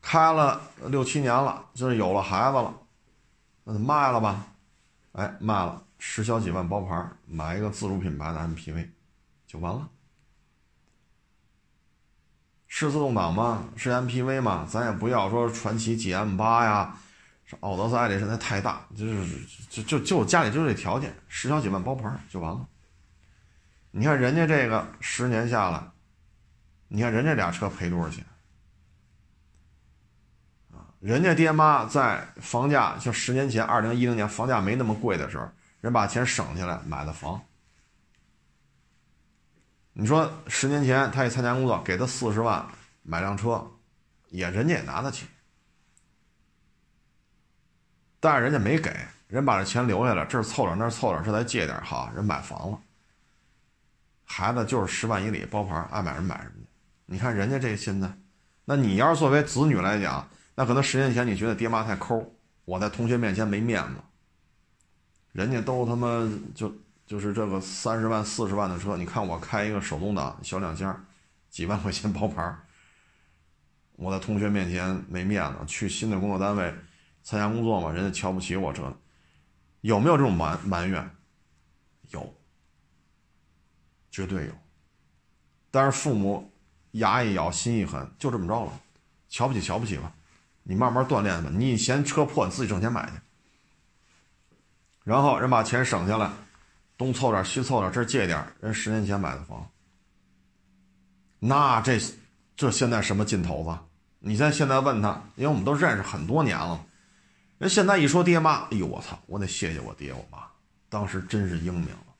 开了六七年了，就是有了孩子了，那就卖了吧？哎，卖了十小几万包牌，买一个自主品牌的 MPV，就完了。是自动挡吗？是 MPV 吗？咱也不要说传祺 GM 八呀。是奥德赛这身材太大，就是就就就家里就这条件，十小几万包牌就完了。你看人家这个十年下来，你看人家俩车赔多少钱啊？人家爹妈在房价就十年前二零一零年房价没那么贵的时候，人把钱省下来买的房。你说十年前他一参加工作，给他四十万买辆车，也人家也拿得起。但是人家没给人把这钱留下来，这凑点那凑点，这再借点哈，人买房了。孩子就是十万以里包牌，爱买什么买什么。你看人家这现在，那你要是作为子女来讲，那可能十年前你觉得爹妈太抠，我在同学面前没面子。人家都他妈就就是这个三十万四十万的车，你看我开一个手动挡小两厢，几万块钱包牌，我在同学面前没面子，去新的工作单位。参加工作嘛，人家瞧不起我这，有没有这种埋埋怨？有，绝对有。但是父母牙一咬，心一狠，就这么着了。瞧不起，瞧不起吧，你慢慢锻炼吧。你嫌车破，你自己挣钱买去。然后人把钱省下来，东凑点西凑点，这借点，人十年前买的房，那这这现在什么劲头子？你在现在问他，因为我们都认识很多年了。人现在一说爹妈，哎呦我操，我得谢谢我爹我妈，当时真是英明了。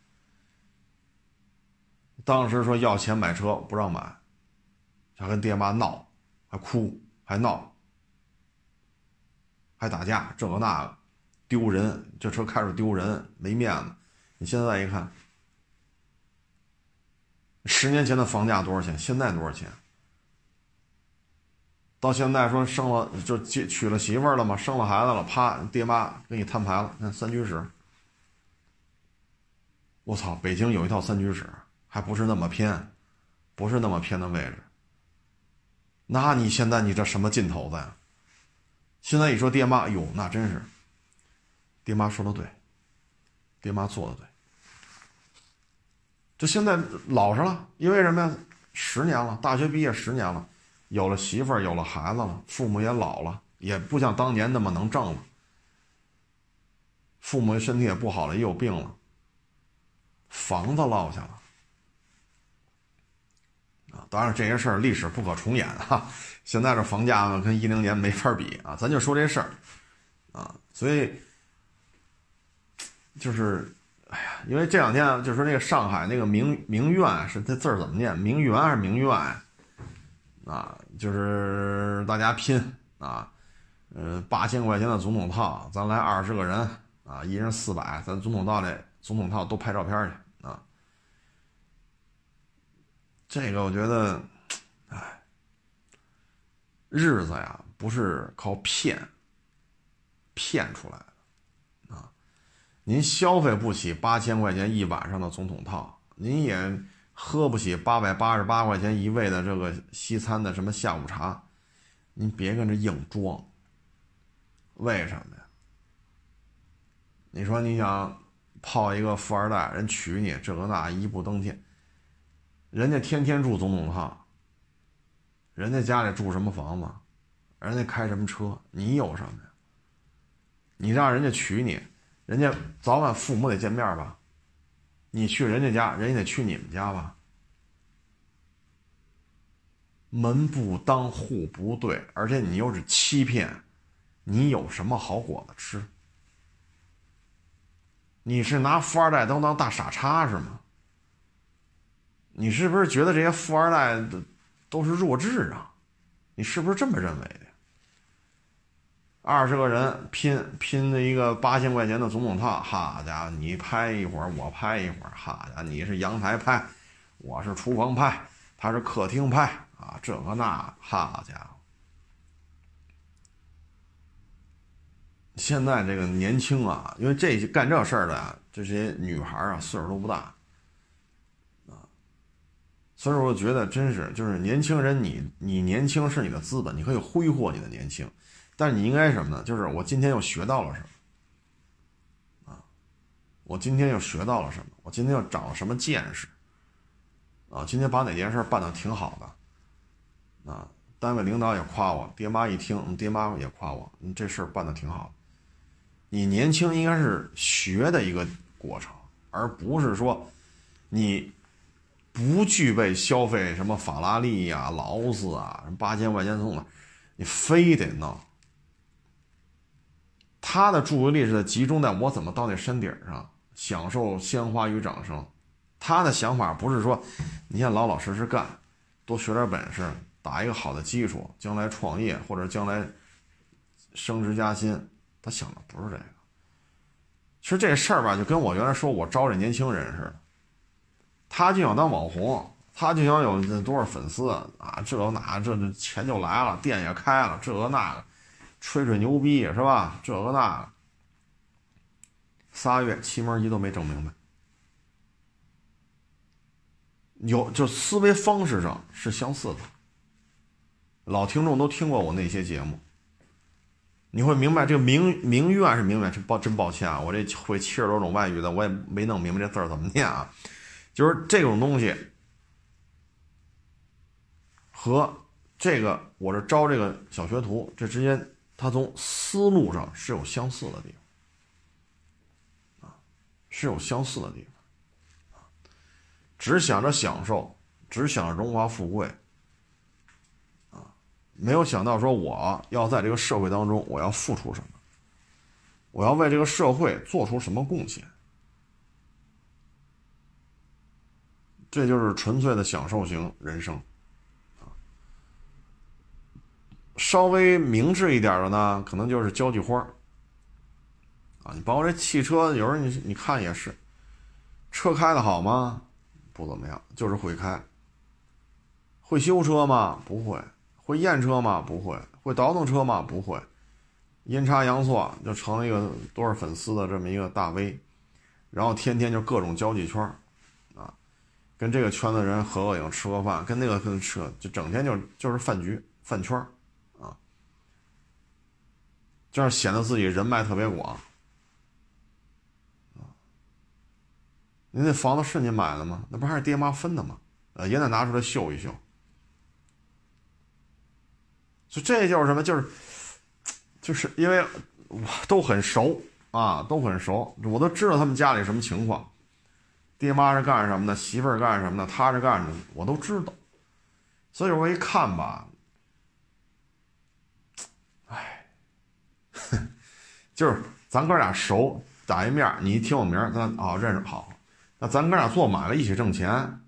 当时说要钱买车不让买，还跟爹妈闹，还哭还闹，还打架，这个那个，丢人，这车开着丢人，没面子。你现在一看，十年前的房价多少钱？现在多少钱？到现在说生了就娶娶了媳妇儿了嘛，生了孩子了，啪，爹妈给你摊牌了，看三居室。我操，北京有一套三居室，还不是那么偏，不是那么偏的位置。那你现在你这什么劲头子呀？现在一说爹妈，哟，那真是，爹妈说的对，爹妈做的对。就现在老实了，因为什么呀？十年了，大学毕业十年了。有了媳妇儿，有了孩子了，父母也老了，也不像当年那么能挣了。父母身体也不好了，也有病了。房子落下了啊！当然这些事儿历史不可重演哈。现在这房价呢，跟一零年没法比啊。咱就说这事儿啊，所以就是，哎呀，因为这两天就说那个上海那个名名苑是这字儿怎么念？名媛还是名苑？啊，就是大家拼啊，呃，八千块钱的总统套，咱来二十个人啊，一人四百，咱总统套里总统套都拍照片去啊。这个我觉得，哎，日子呀，不是靠骗骗出来的。您消费不起八千块钱一晚上的总统套，您也。喝不起八百八十八块钱一位的这个西餐的什么下午茶，您别跟着硬装。为什么呀？你说你想泡一个富二代，人娶你这个那一步登天，人家天天住总统套，人家家里住什么房子，人家开什么车，你有什么呀？你让人家娶你，人家早晚父母得见面吧？你去人家家，人家得去你们家吧？门不当户不对，而且你又是欺骗，你有什么好果子吃？你是拿富二代都当大傻叉是吗？你是不是觉得这些富二代都都是弱智啊？你是不是这么认为的？二十个人拼拼的一个八千块钱的总统套，好家伙，你拍一会儿，我拍一会儿，好家伙，你是阳台拍，我是厨房拍，他是客厅拍啊，这个那，好家伙，现在这个年轻啊，因为这些干这事儿的，这些女孩啊，岁数都不大啊，所以我觉得真是，就是年轻人，你你年轻是你的资本，你可以挥霍你的年轻。但你应该什么呢？就是我今天又学到了什么啊？我今天又学到了什么？我今天又长了什么见识啊？今天把哪件事办的挺好的啊？单位领导也夸我，爹妈一听，爹妈也夸我，你这事儿办的挺好。你年轻应该是学的一个过程，而不是说你不具备消费什么法拉利呀、劳斯啊、八千块钱送的，你非得弄。他的注意力是在集中在我怎么到那山顶上享受鲜花与掌声，他的想法不是说，你先老老实实干，多学点本事，打一个好的基础，将来创业或者将来升职加薪，他想的不是这个。其实这事儿吧，就跟我原来说我招这年轻人似的，他就想当网红，他就想有多少粉丝啊，这那这这钱就来了，店也开了，这个那个。吹吹牛逼是吧？这个那个，仨月七门一都没整明白。有就思维方式上是相似的。老听众都听过我那些节目，你会明白这个名名苑是名苑，真抱真抱歉啊！我这会七十多种外语的，我也没弄明白这字儿怎么念啊。就是这种东西和这个，我这招这个小学徒，这之间。他从思路上是有相似的地方，啊，是有相似的地方，只想着享受，只想着荣华富贵，啊，没有想到说我要在这个社会当中我要付出什么，我要为这个社会做出什么贡献，这就是纯粹的享受型人生。稍微明智一点的呢，可能就是交际花啊，你包括这汽车，有时候你你看也是，车开的好吗？不怎么样，就是会开。会修车吗？不会。会验车吗？不会。会倒腾车吗？不会。阴差阳错就成了一个多少粉丝的这么一个大 V，然后天天就各种交际圈啊，跟这个圈子人合个影、吃个饭，跟那个跟吃，就整天就就是饭局、饭圈儿，这样显得自己人脉特别广。您那房子是您买的吗？那不还是爹妈分的吗？呃，也得拿出来秀一秀。就这就是什么？就是。就是因为我都很熟啊，都很熟，我都知道他们家里什么情况，爹妈是干什么的，媳妇儿干什么的，他是干什么的，我都知道。所以我一看吧，就是咱哥俩熟，打一面，你一听我名咱啊认识好。那咱哥俩做买卖一起挣钱，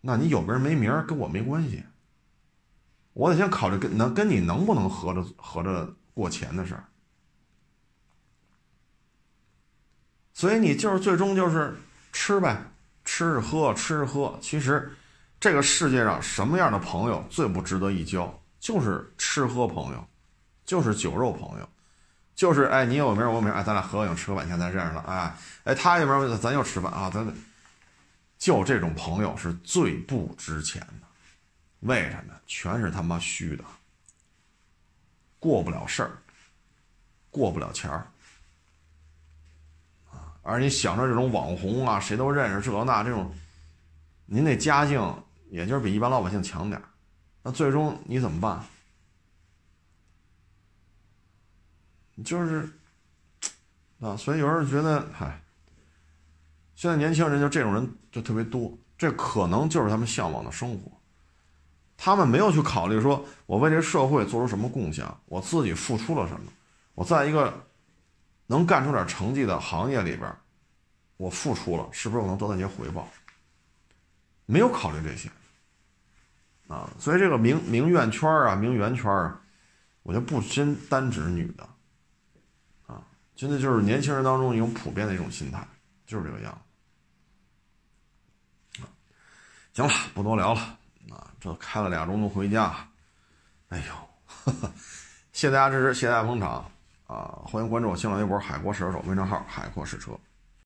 那你有名没名跟我没关系，我得先考虑跟能跟你能不能合着合着。过钱的事儿，所以你就是最终就是吃呗，吃着喝吃着喝。其实这个世界上什么样的朋友最不值得一交？就是吃喝朋友，就是酒肉朋友，就是哎你有名我有名哎咱俩合影吃个饭钱咱认识了哎哎他有名咱又吃饭啊咱就这种朋友是最不值钱的，为什么？全是他妈虚的。过不了事儿，过不了钱儿，而你想着这种网红啊，谁都认识这那这种，您那家境也就是比一般老百姓强点，那最终你怎么办？就是，啊！所以有人觉得，嗨，现在年轻人就这种人就特别多，这可能就是他们向往的生活。他们没有去考虑说，我为这社会做出什么贡献，我自己付出了什么，我在一个能干出点成绩的行业里边，我付出了，是不是我能得到一些回报？没有考虑这些，啊，所以这个名名媛圈啊，名媛圈啊，我就不真单指女的，真的就是年轻人当中一种普遍的一种心态，就是这个样子。行了，不多聊了。啊，这开了俩钟头回家，哎呦，谢谢大家支持，谢谢大家捧场啊！欢迎关注我新浪微博“海阔试车手”微信号“海阔试车”。